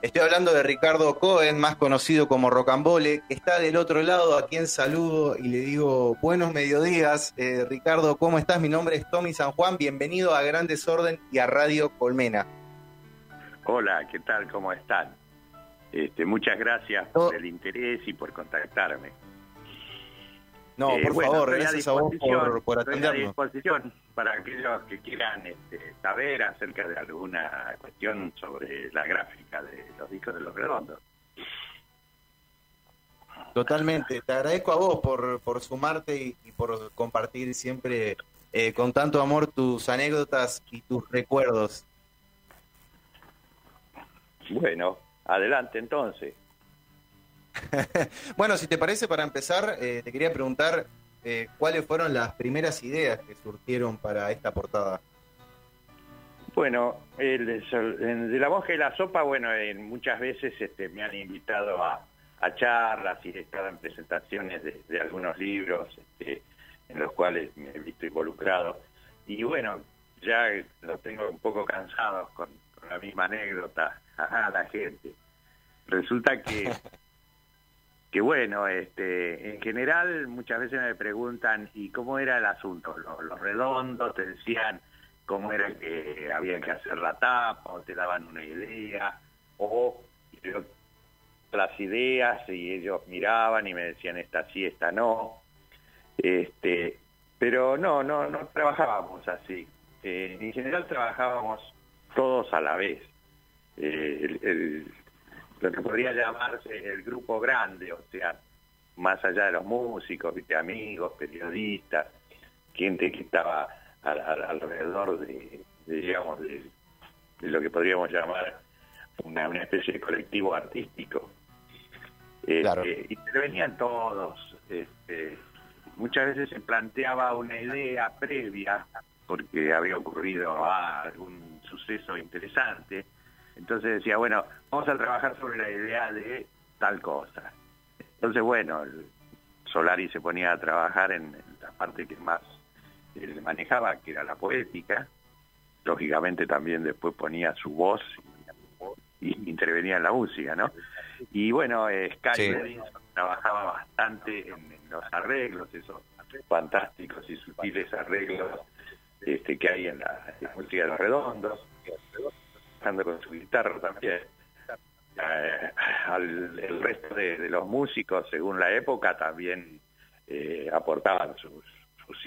Estoy hablando de Ricardo Cohen, más conocido como Rocambole, que está del otro lado, a quien saludo y le digo buenos mediodías. Eh, Ricardo, ¿cómo estás? Mi nombre es Tommy San Juan, bienvenido a Gran Desorden y a Radio Colmena. Hola, ¿qué tal? ¿Cómo están? Este, muchas gracias por el interés y por contactarme. No, eh, por favor, gracias a vos por, por atendernos. Estoy a disposición para aquellos que quieran este, saber acerca de alguna cuestión sobre la gráfica de los discos de los redondos. Totalmente. Te agradezco a vos por, por sumarte y, por compartir siempre eh, con tanto amor tus anécdotas y tus recuerdos. Bueno, adelante entonces. bueno, si te parece, para empezar, eh, te quería preguntar eh, cuáles fueron las primeras ideas que surgieron para esta portada. Bueno, el, de la mosca y la sopa, bueno, muchas veces este, me han invitado a, charlas y he estado en presentaciones de, algunos libros este, en los cuales me he visto involucrado. Y bueno, ya los tengo un poco cansados con, con la misma anécdota a la gente. Resulta que que bueno, este, en general muchas veces me preguntan, ¿y cómo era el asunto? Los, redondos te decían cómo era que había que hacer la tapa, o te daban una idea, o las ideas y ellos miraban y me decían esta sí, esta no. Este, pero no, no, no trabajábamos así. Eh, en general trabajábamos todos a la vez. Eh, lo que podría llamarse el grupo grande, o sea, más allá de los músicos, ¿viste? amigos, periodistas, gente que estaba alrededor de, digamos, de, lo que podríamos llamar una, especie de colectivo artístico. Este, intervenían todos. Este, muchas veces se planteaba una idea previa, porque había ocurrido algún suceso interesante, entonces decía, bueno, vamos a trabajar sobre la idea de tal cosa. Entonces, bueno, Solari se ponía a trabajar en, la parte que más él manejaba, que era la poética. Lógicamente también después ponía su voz y intervenía en la música, ¿no? Y bueno, eh, Sky trabajaba bastante en, los arreglos, esos fantásticos y sutiles arreglos este, que hay en la, en la música de los redondos con su guitarra también. Eh, el resto de, los músicos, según la época, también eh, aportaban sus,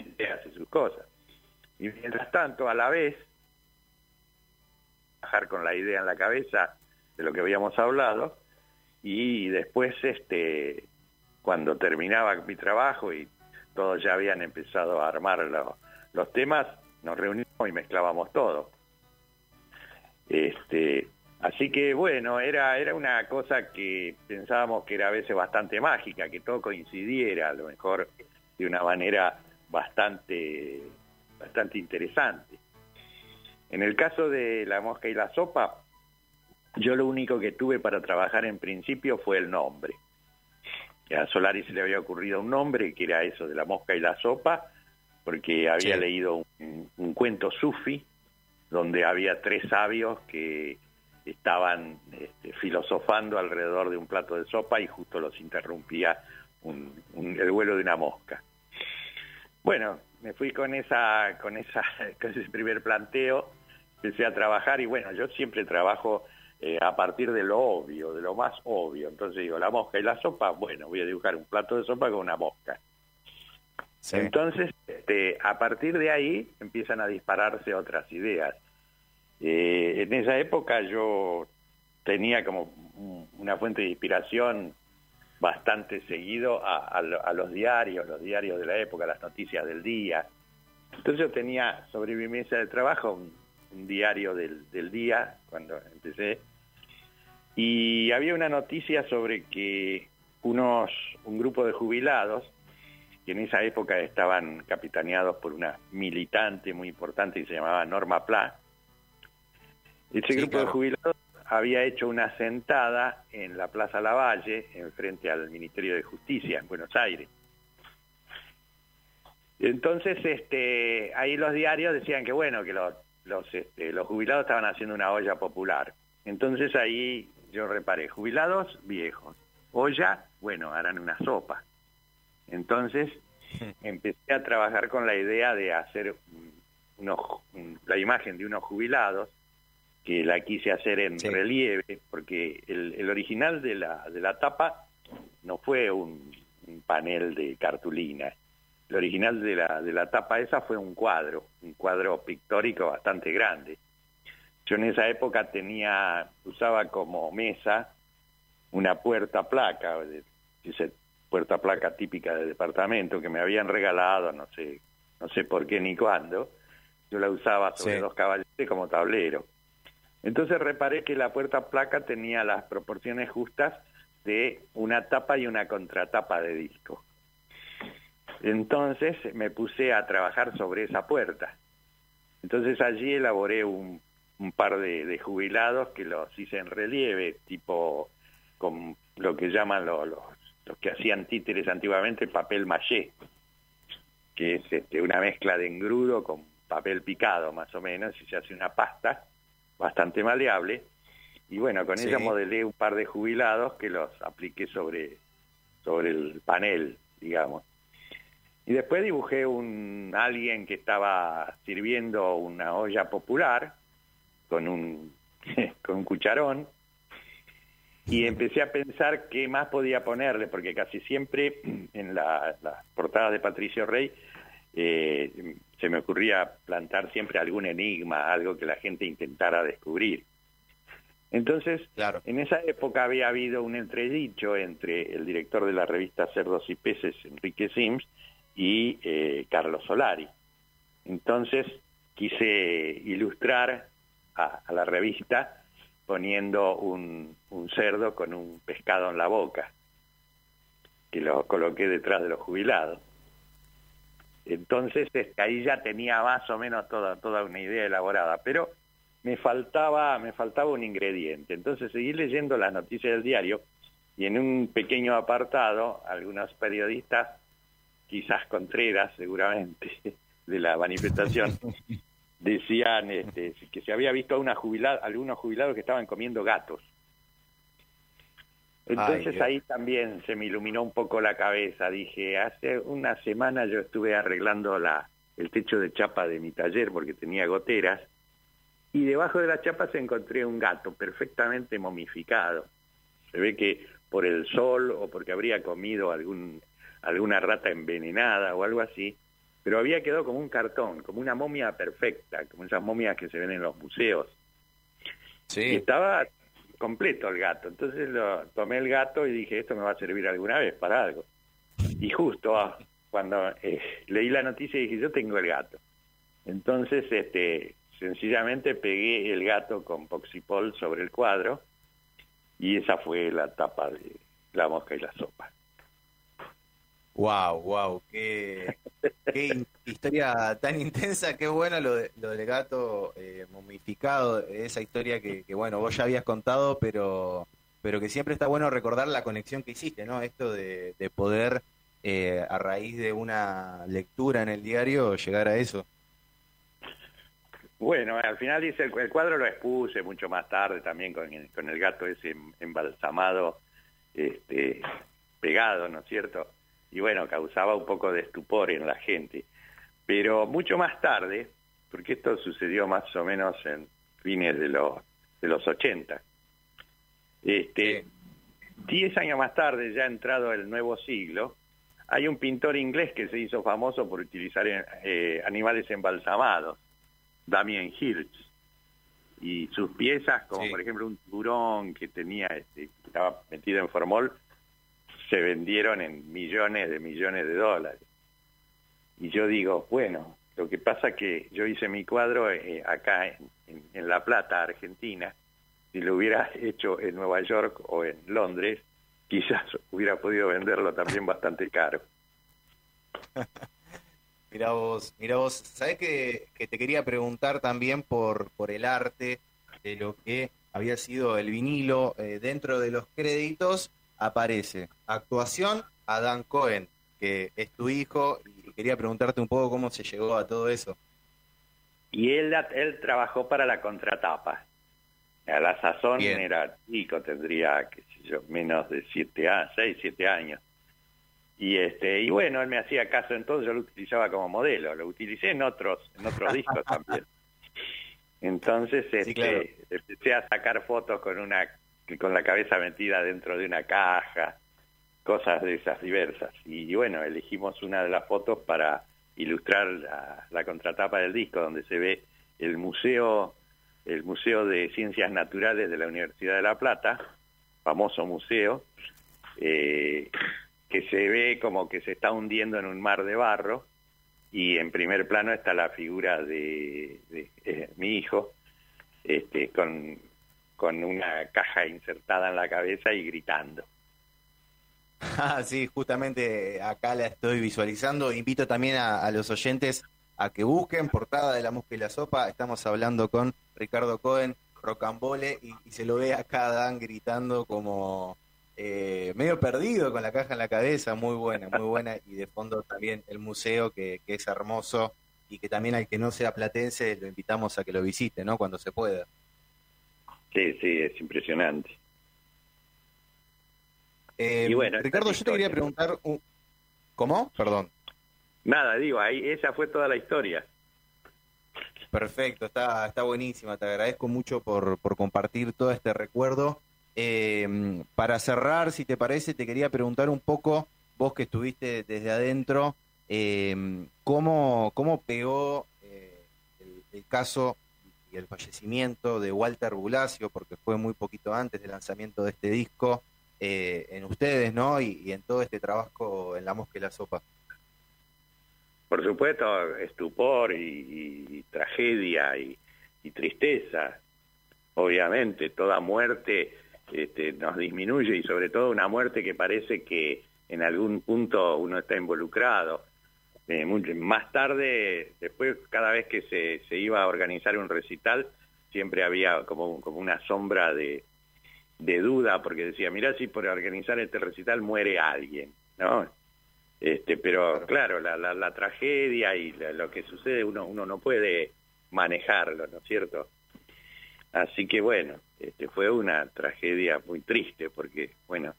ideas y sus cosas. Y mientras tanto, a la vez, trabajar con la idea en la cabeza de lo que habíamos hablado, y después, este, cuando terminaba mi trabajo y todos ya habían empezado a armar los temas, nos reunimos y mezclábamos todo. Este, así que bueno, era, era una cosa que pensábamos que era a veces bastante mágica, que todo coincidiera, a lo mejor de una manera bastante, bastante interesante. En el caso de la mosca y la sopa, yo lo único que tuve para trabajar en principio fue el nombre. A Solari se le había ocurrido un nombre que era eso de la mosca y la sopa, porque había leído un, un cuento sufi donde había tres sabios que estaban este, filosofando alrededor de un plato de sopa y justo los interrumpía el vuelo de una mosca. Bueno, me fui con esa, con esa, con ese primer planteo, empecé a trabajar y bueno, yo siempre trabajo eh, a partir de lo obvio, de lo más obvio. Entonces digo, la mosca y la sopa, bueno, voy a dibujar un plato de sopa con una mosca. Entonces, este, a partir de ahí empiezan a dispararse otras ideas. Eh, en esa época yo tenía como una fuente de inspiración bastante seguido a, los diarios, los diarios de la época, las noticias del día. Entonces yo tenía sobre mi mesa de trabajo un, diario del, del, día cuando empecé y había una noticia sobre que unos, un grupo de jubilados que en esa época estaban capitaneados por una militante muy importante que se llamaba Norma Pla. Ese grupo de jubilados había hecho una sentada en la Plaza Lavalle, en frente al Ministerio de Justicia, en Buenos Aires. Entonces, este, ahí los diarios decían que bueno, que los, los, este, los jubilados estaban haciendo una olla popular. Entonces ahí yo reparé, jubilados viejos, olla, bueno, harán una sopa. Entonces empecé a trabajar con la idea de hacer unos, la imagen de unos jubilados, que la quise hacer en relieve, porque el, original de la, de la tapa no fue un, panel de cartulina. El original de la, de la tapa esa fue un cuadro, un cuadro pictórico bastante grande. Yo en esa época tenía, usaba como mesa una puerta placa, puerta placa típica de departamento que me habían regalado, no sé, no sé por qué ni cuándo. Yo la usaba sobre dos caballetes como tablero. Entonces reparé que la puerta placa tenía las proporciones justas de una tapa y una contratapa de disco. Entonces me puse a trabajar sobre esa puerta. Entonces allí elaboré un, par de, jubilados que los hice en relieve, tipo con lo que llaman los, los, que hacían títeres antiguamente, papel maché, que es este, una mezcla de engrudo con papel picado más o menos, y se hace una pasta bastante maleable y bueno, con ella modelé un par de jubilados que los apliqué sobre, sobre el panel, digamos. Y después dibujé un alguien que estaba sirviendo una olla popular con un, con un cucharón y empecé a pensar qué más podía ponerle, porque casi siempre en las portadas de Patricio Rey eh, se me ocurría plantar siempre algún enigma, algo que la gente intentara descubrir. Entonces, en esa época había habido un entredicho entre el director de la revista Cerdos y Peces, Enrique Sims, y eh, Carlos Solari. Entonces quise ilustrar a, la revista poniendo un, cerdo con un pescado en la boca, que lo coloqué detrás de los jubilados. Entonces este, ahí ya tenía más o menos toda, toda una idea elaborada, pero me faltaba, me faltaba un ingrediente. Entonces seguí leyendo las noticias del diario y en un pequeño apartado algunos periodistas, quizás Contreras seguramente, de la manifestación, decían este, que se había visto a una jubilada, algunos jubilados que estaban comiendo gatos. Entonces ahí también se me iluminó un poco la cabeza. Dije, hace una semana yo estuve arreglando la, el techo de chapa de mi taller porque tenía goteras y debajo de la chapa se encontré un gato perfectamente momificado. Se ve que por el sol o porque habría comido algún, alguna rata envenenada o algo así, pero había quedado como un cartón, como una momia perfecta, como esas momias que se ven en los museos. Sí. Y estaba completo el gato. Entonces lo, tomé el gato y dije, esto me va a servir alguna vez para algo. Y justo ah, cuando eh, leí la noticia dije, yo tengo el gato. Entonces, este, sencillamente pegué el gato con Poxipol sobre el cuadro y esa fue la tapa de La mosca y la sopa. Wow, wow, qué, historia tan intensa, qué bueno lo, lo del gato eh, momificado, esa historia que, bueno, vos ya habías contado, pero, pero que siempre está bueno recordar la conexión que hiciste, ¿no? Esto de, poder, eh, a raíz de una lectura en el diario, llegar a eso. Bueno, al final dice, el, cuadro lo expuse mucho más tarde también con, con el gato ese embalsamado, este, pegado, ¿no es cierto? Y bueno, causaba un poco de estupor en la gente. Pero mucho más tarde, porque esto sucedió más o menos en fines de los, de los 80, este, diez años más tarde, ya entrado el nuevo siglo, hay un pintor inglés que se hizo famoso por utilizar eh, animales embalsamados Damien Hirsch. Y sus piezas, como por ejemplo un tiburón que tenía, este, estaba metido en formol, se vendieron en millones de millones de dólares. Y yo digo, bueno, lo que pasa que yo hice mi cuadro eh, acá en, en, La Plata, Argentina, si lo hubiera hecho en Nueva York o en Londres, quizás hubiera podido venderlo también bastante caro. Mira vos, mira vos, ¿sabés que, te quería preguntar también por, por el arte de lo que había sido el vinilo? Eh, dentro de los créditos aparece actuación a Dan Cohen, que es tu hijo, y quería preguntarte un poco cómo se llegó a todo eso. Y él, él trabajó para la contratapa. A la sazón era chico, tendría, qué sé yo, menos de siete años, seis, siete años. Y este, y bueno, él me hacía caso entonces, yo lo utilizaba como modelo, lo utilicé en otros, en otros discos también. Entonces este, empecé a sacar fotos con una con la cabeza metida dentro de una caja, cosas de esas diversas. Y, bueno, elegimos una de las fotos para ilustrar la, contratapa del disco, donde se ve el museo, el Museo de Ciencias Naturales de la Universidad de La Plata, famoso museo, eh, que se ve como que se está hundiendo en un mar de barro, y en primer plano está la figura de, eh, mi hijo, este, con, con una caja insertada en la cabeza y gritando. Ah, sí, justamente acá la estoy visualizando. Invito también a, los oyentes a que busquen portada de la mosca y la sopa. Estamos hablando con Ricardo Cohen, Rocambole, y, y se lo ve acá Dan gritando como eh, medio perdido con la caja en la cabeza. Muy buena, muy buena. Y de fondo también el museo que, que es hermoso y que también al que no sea platense lo invitamos a que lo visite, ¿no? Cuando se pueda. Sí, sí, es impresionante. Eh, bueno, Ricardo, yo te quería preguntar, ¿cómo? Perdón. Nada, digo, ahí esa fue toda la historia. Perfecto, está, está buenísima, te agradezco mucho por, por compartir todo este recuerdo. Eh, para cerrar, si te parece, te quería preguntar un poco, vos que estuviste desde adentro, eh, ¿cómo, ¿cómo pegó eh, el, el, caso y el fallecimiento de Walter Bulacio, porque fue muy poquito antes del lanzamiento de este disco, eh, en ustedes, ¿no? Y, en todo este trabajo en la mosca y la sopa. Por supuesto, estupor y, tragedia y, tristeza. Obviamente, toda muerte este, nos disminuye y sobre todo una muerte que parece que en algún punto uno está involucrado. Eh, más tarde, después, cada vez que se, se iba a organizar un recital, siempre había como, como una sombra de, de duda, porque decía, mira si por organizar este recital muere alguien, ¿no? Este, pero claro, la, la, la tragedia y lo que sucede uno, uno no puede manejarlo, ¿no es cierto? Así que bueno, este, fue una tragedia muy triste, porque bueno,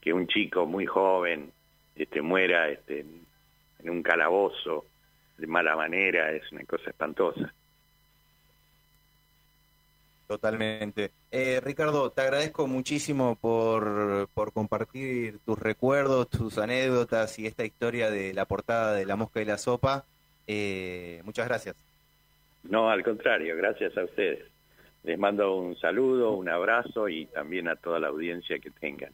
que un chico muy joven este, muera este, en un calabozo de mala manera es una cosa espantosa. Totalmente. Eh, Ricardo, te agradezco muchísimo por, por compartir tus recuerdos, tus anécdotas y esta historia de la portada de La Mosca y la Sopa. Eh, muchas gracias. No, al contrario, gracias a ustedes. Les mando un saludo, un abrazo y también a toda la audiencia que tengan.